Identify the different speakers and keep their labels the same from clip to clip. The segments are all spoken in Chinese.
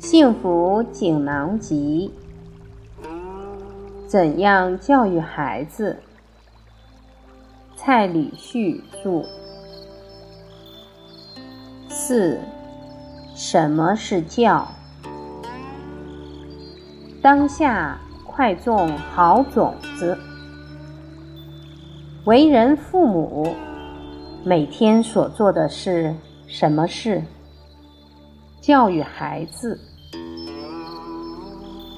Speaker 1: 幸福锦囊集：怎样教育孩子？蔡礼旭著。四，什么是教？当下快种好种子。为人父母，每天所做的是什么事？教育孩子。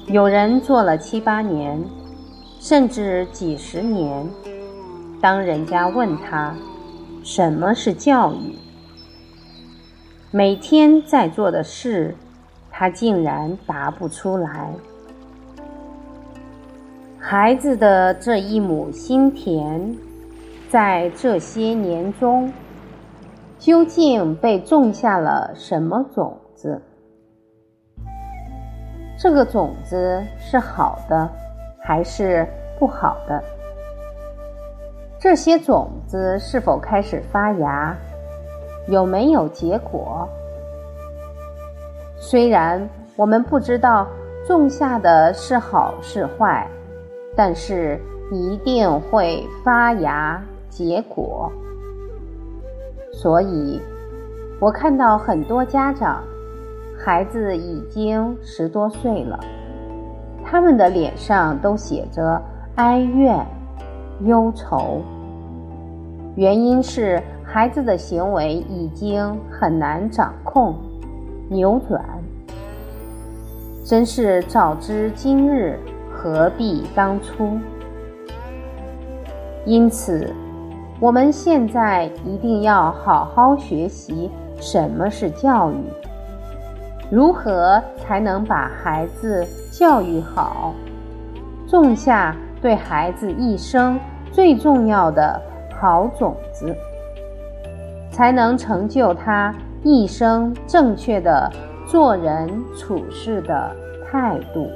Speaker 1: 有人做了七八年，甚至几十年。当人家问他什么是教育，每天在做的事，他竟然答不出来。孩子的这一亩心田，在这些年中，究竟被种下了什么种子？这个种子是好的，还是不好的？这些种子是否开始发芽？有没有结果？虽然我们不知道种下的是好是坏，但是一定会发芽结果。所以，我看到很多家长。孩子已经十多岁了，他们的脸上都写着哀怨、忧愁。原因是孩子的行为已经很难掌控、扭转。真是早知今日，何必当初？因此，我们现在一定要好好学习什么是教育。如何才能把孩子教育好，种下对孩子一生最重要的好种子，才能成就他一生正确的做人处事的态度？